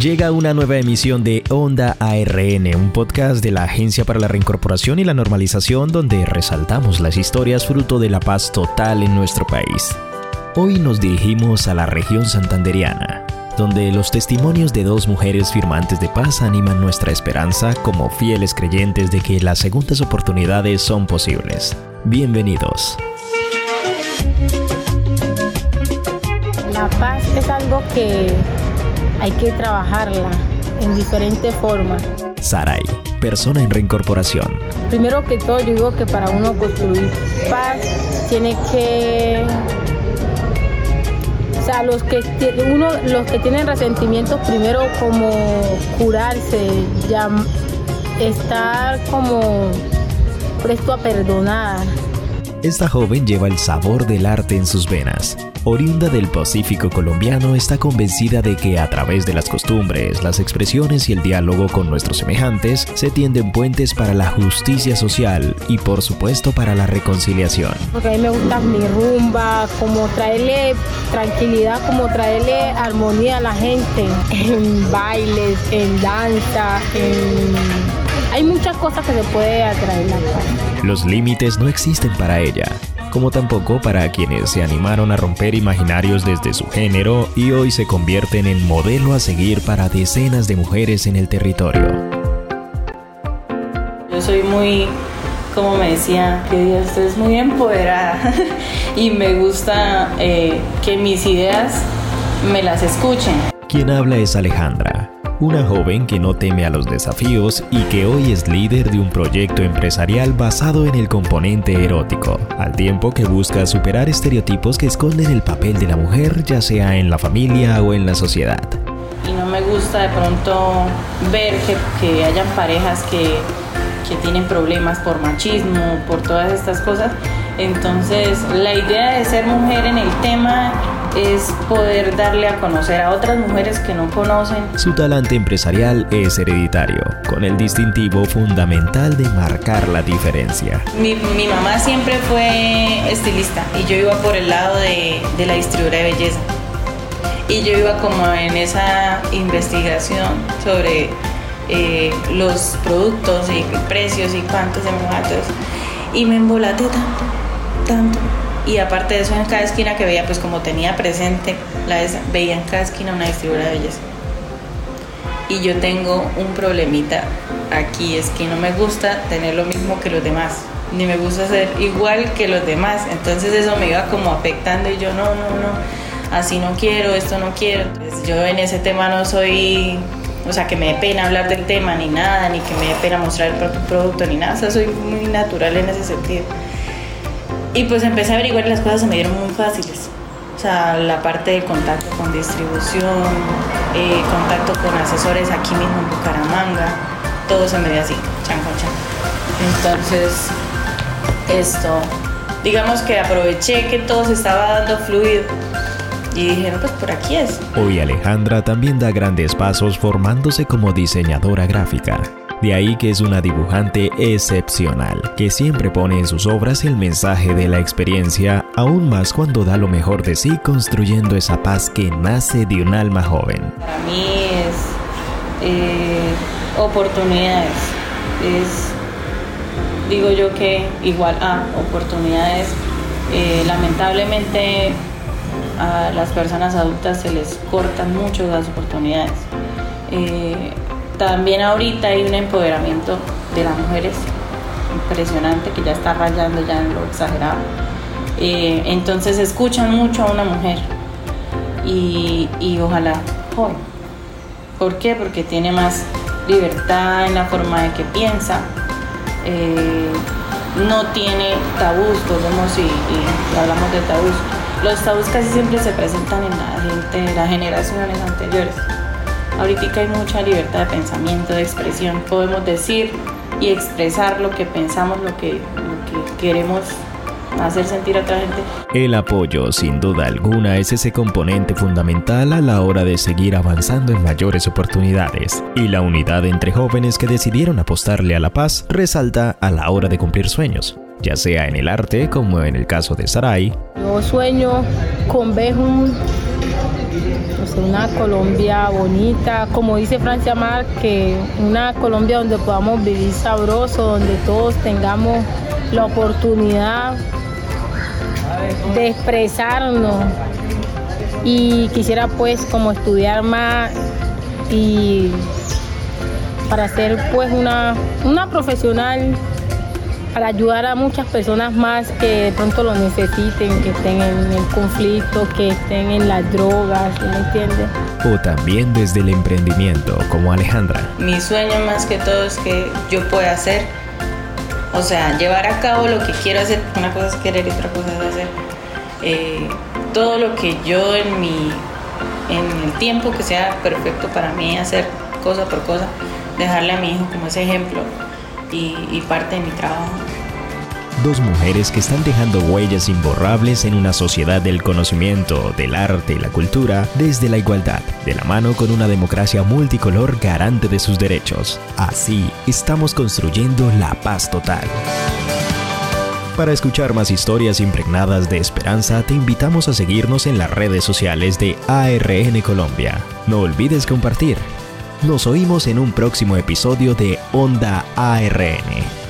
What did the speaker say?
Llega una nueva emisión de Onda ARN, un podcast de la Agencia para la Reincorporación y la Normalización donde resaltamos las historias fruto de la paz total en nuestro país. Hoy nos dirigimos a la región santanderiana, donde los testimonios de dos mujeres firmantes de paz animan nuestra esperanza como fieles creyentes de que las segundas oportunidades son posibles. Bienvenidos. La paz es algo que hay que trabajarla en diferentes formas. Sarai, persona en reincorporación. Primero que todo, yo digo que para uno construir paz tiene que o sea, los que uno, los que tienen resentimientos primero como curarse, ya estar como presto a perdonar. Esta joven lleva el sabor del arte en sus venas oriunda del Pacífico colombiano, está convencida de que a través de las costumbres, las expresiones y el diálogo con nuestros semejantes se tienden puentes para la justicia social y por supuesto para la reconciliación. Porque a mí me gusta mi rumba, como traerle tranquilidad, como traerle armonía a la gente en bailes, en danza, Hay muchas cosas que se puede atraer Los límites no existen para ella como tampoco para quienes se animaron a romper imaginarios desde su género y hoy se convierten en modelo a seguir para decenas de mujeres en el territorio. Yo soy muy, como me decía, que usted es muy empoderada y me gusta eh, que mis ideas me las escuchen. Quien habla es Alejandra, una joven que no teme a los desafíos y que hoy es líder de un proyecto empresarial basado en el componente erótico, al tiempo que busca superar estereotipos que esconden el papel de la mujer, ya sea en la familia o en la sociedad. Y no me gusta de pronto ver que, que hayan parejas que, que tienen problemas por machismo, por todas estas cosas. Entonces, la idea de ser mujer en el tema es poder darle a conocer a otras mujeres que no conocen. Su talante empresarial es hereditario, con el distintivo fundamental de marcar la diferencia. Mi, mi mamá siempre fue estilista y yo iba por el lado de, de la distribuidora de belleza. Y yo iba como en esa investigación sobre eh, los productos y precios y cuántos de Y me embolaté tanto, tanto y aparte de eso en cada esquina que veía, pues como tenía presente, la veía en cada esquina una distribuidora de belleza. Y yo tengo un problemita aquí, es que no me gusta tener lo mismo que los demás, ni me gusta ser igual que los demás, entonces eso me iba como afectando y yo no, no, no, así no quiero, esto no quiero. Yo en ese tema no soy o sea, que me dé pena hablar del tema ni nada, ni que me dé pena mostrar el propio producto ni nada, o sea, soy muy natural en ese sentido. Y pues empecé a averiguar y las cosas se me dieron muy fáciles. O sea, la parte de contacto con distribución, eh, contacto con asesores aquí mismo en Bucaramanga, todo se me dio así, chan con chan. Entonces, esto, digamos que aproveché que todo se estaba dando fluido y dijeron, pues por aquí es. Hoy Alejandra también da grandes pasos formándose como diseñadora gráfica. De ahí que es una dibujante excepcional, que siempre pone en sus obras el mensaje de la experiencia, aún más cuando da lo mejor de sí construyendo esa paz que nace de un alma joven. Para mí es eh, oportunidades, es, digo yo que igual a oportunidades, eh, lamentablemente a las personas adultas se les cortan mucho las oportunidades. Eh, también ahorita hay un empoderamiento de las mujeres impresionante que ya está rayando ya en lo exagerado. Eh, entonces escuchan mucho a una mujer y, ojalá joven. ¿Por qué? Porque tiene más libertad en la forma de que piensa, eh, no tiene tabús, volvemos y, y, hablamos de tabús. Los tabús casi siempre se presentan en la gente, las generaciones anteriores. Ahorita hay mucha libertad de pensamiento, de expresión. Podemos decir y expresar lo que pensamos, lo que, queremos hacer sentir a otra gente. El apoyo, sin duda alguna, es ese componente fundamental a la hora de seguir avanzando en mayores oportunidades. Y la unidad entre jóvenes que decidieron apostarle a la paz resalta a la hora de cumplir sueños, ya sea en el arte como en el caso de Sarai. Yo sueño con ver un pues, una Colombia bonita, como dice Francia Mar, que una Colombia donde podamos vivir sabroso, donde todos tengamos la oportunidad de expresarnos. Y quisiera pues como estudiar más y para ser pues una, una profesional para ayudar a muchas personas más que de pronto lo necesiten, que estén en el conflicto, que estén en las drogas, ¿me entiendes? O también desde el emprendimiento, como Alejandra. Mi sueño más que todo es que yo pueda hacer, o sea, llevar a cabo lo que quiero hacer. Una cosa es querer y otra cosa es hacer. Eh, todo lo que yo en mi en el tiempo que sea perfecto para mí hacer cosa por cosa, dejarle a mi hijo como ese ejemplo y, parte de mi trabajo. Dos mujeres que están dejando huellas imborrables en una sociedad del conocimiento, del arte y la cultura desde la igualdad, de la mano con una democracia multicolor garante de sus derechos. Así estamos construyendo la paz total. Para escuchar más historias impregnadas de esperanza, te invitamos a seguirnos en las redes sociales de ARN Colombia. No olvides compartir. Nos oímos en un próximo episodio de Onda ARN.